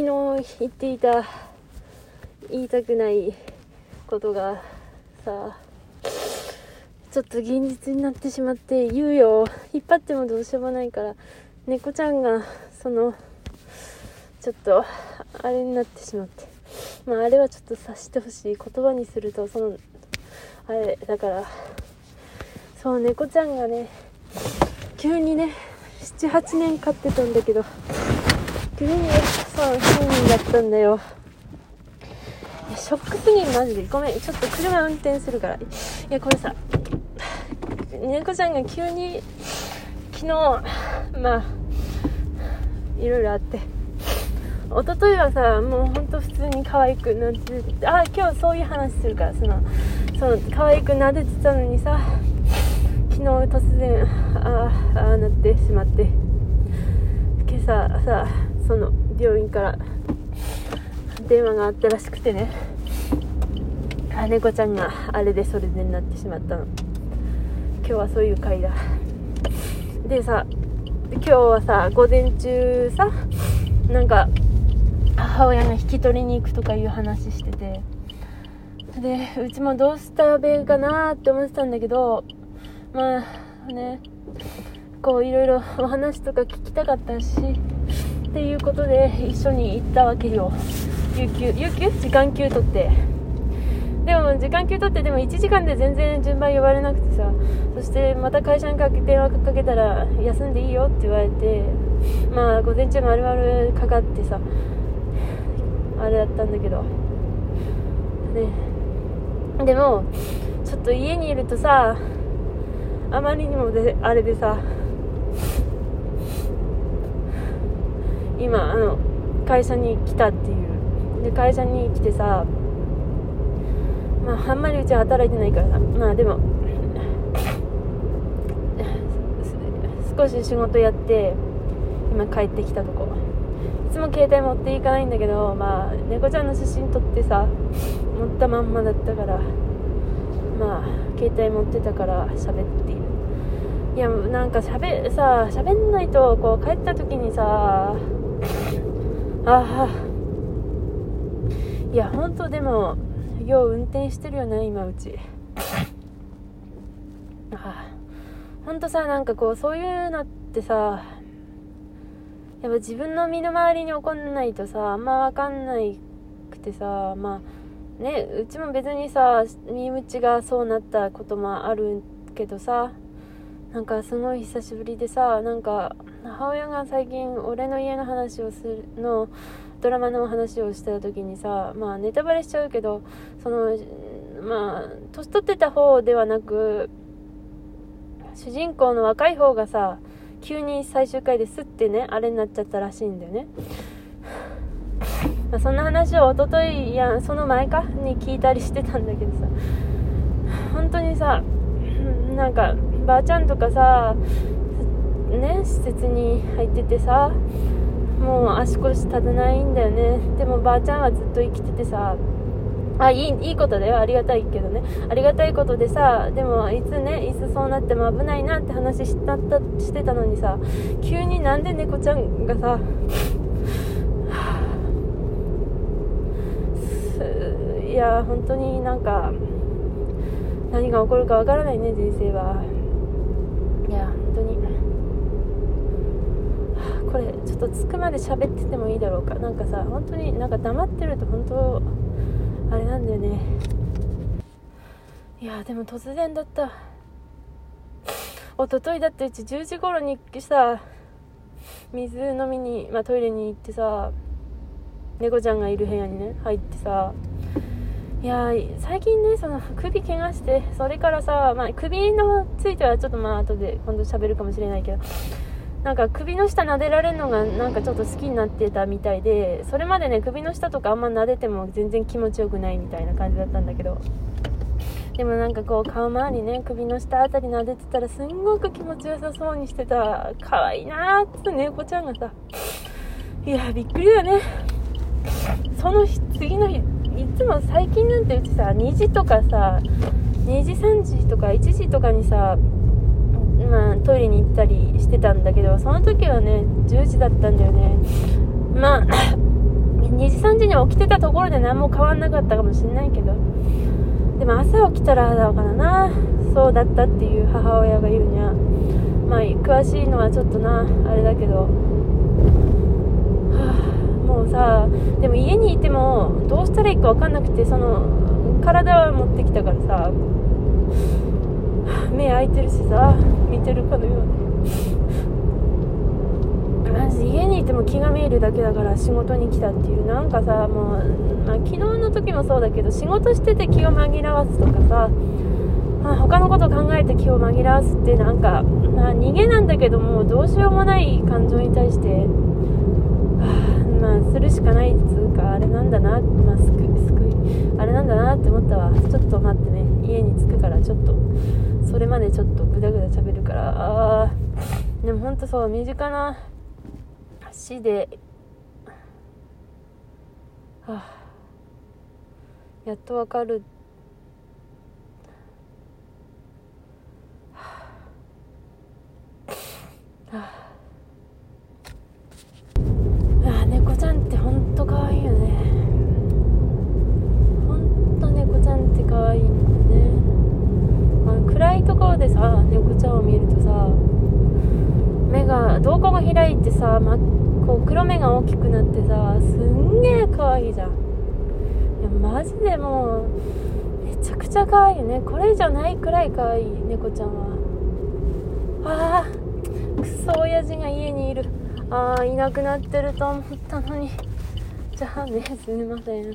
昨日言っていた言いたくないことがさちょっと現実になってしまって言うよ引っ張ってもどうしようもないから猫ちゃんがそのちょっとあれになってしまってまああれはちょっと察してほしい言葉にするとそのあれだからそう猫ちゃんがね急にね78年飼ってたんだけど急にねそう1000人だったんだよ。ショックすぎるマジで。ごめんちょっと車運転するから。いやこれさ猫ちゃんが急に昨日まあいろいろあって。一昨日はさもうほんと普通に可愛くなってあ今日そういう話するからそのその可愛くなでてたのにさ昨日突然ああなってしまって。今朝さその病院から電話があったらしくてね。猫ちゃんがあれでそれでになってしまったの。今日はそういう回だ。でさ今日はさ午前中さなんか母親が引き取りに行くとかいう話してて。でうちもどうしたべかなって思ってたんだけどまあねこういろいろお話とか聞きたかったしいうことで一緒に行ったわけよ。有給有給？時間給取って。でも時間給取ってでも1時間で全然順番呼ばれなくてさ。そしてまた会社にかけ電話かけたら休んでいいよって言われてまあ午前中丸々かかってさあれだったんだけど。ね。でもちょっと家にいるとさあまりにもであれでさ今あの会社に来たっていう。で会社に来てさまああんまりうちは働いてないからさ。まあでも少し仕事やって今帰ってきたとこ。いつも携帯持っていかないんだけどまあ猫ちゃんの写真撮ってさ持ったまんまだったからまあ携帯持ってたから喋っている。いやなんか喋さ喋んないとこう帰った時にさああいや本当でもよう運転してるよね今うち。あ本当さなんかこうそういうのってさやっぱ自分の身の回りに起こんないとさあんま分かんないくてさまあねうちも別にさ身内がそうなったこともあるけどさなんかすごい久しぶりでさなんか母親が最近俺の家の話をするのドラマの話をしてた時にさまあネタバレしちゃうけどそのまあ年取ってた方ではなく主人公の若い方がさ急に最終回ですってねあれになっちゃったらしいんだよね。まあ、そんな話を一昨日いやその前かに聞いたりしてたんだけどさ。本当にさなんかばあちゃんとかさね施設に入っててさもう足腰立たないんだよね。でもばあちゃんはずっと生きててさあいいいいことだよ。ありがたいけどね。ありがたいことでさでもいつねいつそうなっても危ないなって話したったしてたのにさ急になんで猫ちゃんがさ いや本当になんか何が起こるかわからないね人生は。本当に。これちょっと着くまで喋っててもいいだろうか。なんかさ本当になんか黙ってると本当あれなんだよね。いやでも突然だった。一昨日だってうち10時頃にさ水飲みに、まあ、トイレに行ってさ猫ちゃんがいる部屋にね入ってさいや最近ねその首怪我してそれからさ、まあ、首のついてはちょっとまあ後で今度喋るかもしれないけどなんか首の下撫でられるのがなんかちょっと好きになってたみたいでそれまでね首の下とかあんま撫でても全然気持ちよくないみたいな感じだったんだけど。でもなんかこう顔周りね首の下あたり撫でてたらすんごく気持ちよさそうにしてた。可愛いなーって猫ちゃんがさ。いやびっくりだね。その日次の日いつも最近なんてうちさ2時とかさ2時3時とか1時とかにさまあ、トイレに行ったりしてたんだけどその時はね10時だったんだよね。まあ 2時3時に起きてたところで何も変わんなかったかもしんないけど。でも朝起きたらだからなそうだったっていう母親が言うにはまあ詳しいのはちょっとなあれだけど、もうさでも家にいてもどうしたらいいか分かんなくてその体は持ってきたからさ 目開いてるしさ見てるかのように。マジ家にいても気が見えるだけだから仕事に来たっていう。なんかさもう、まあ、昨日の時もそうだけど仕事してて気を紛らわすとかさ、あ、他のこと考えて気を紛らわすってなんか、まあ、逃げなんだけどもどうしようもない感情に対して、はあ、しかないっつうかあれなんだな、まあ、すくすくいあれなんだなって思ったわ。ちょっと待ってね。家に着くからちょっとそれまでちょっとグダグダ喋るから。あでもほんとそう身近な足で、はあ、やっとわかる、はあはあ、あ猫ちゃんってほんとかわいいよねほんと猫ちゃんってかわいいね、まあ、暗いところでさ猫ちゃんを見るとさ目が瞳孔が開いてさ真っこう黒目が大きくなってさすんげえ可愛いじゃん。いやマジでもうめちゃくちゃ可愛いね。これ以上ないくらい可愛い猫ちゃんは。ああクソ親父が家にいる。ああいなくなってると思ったのに。じゃあねすみません。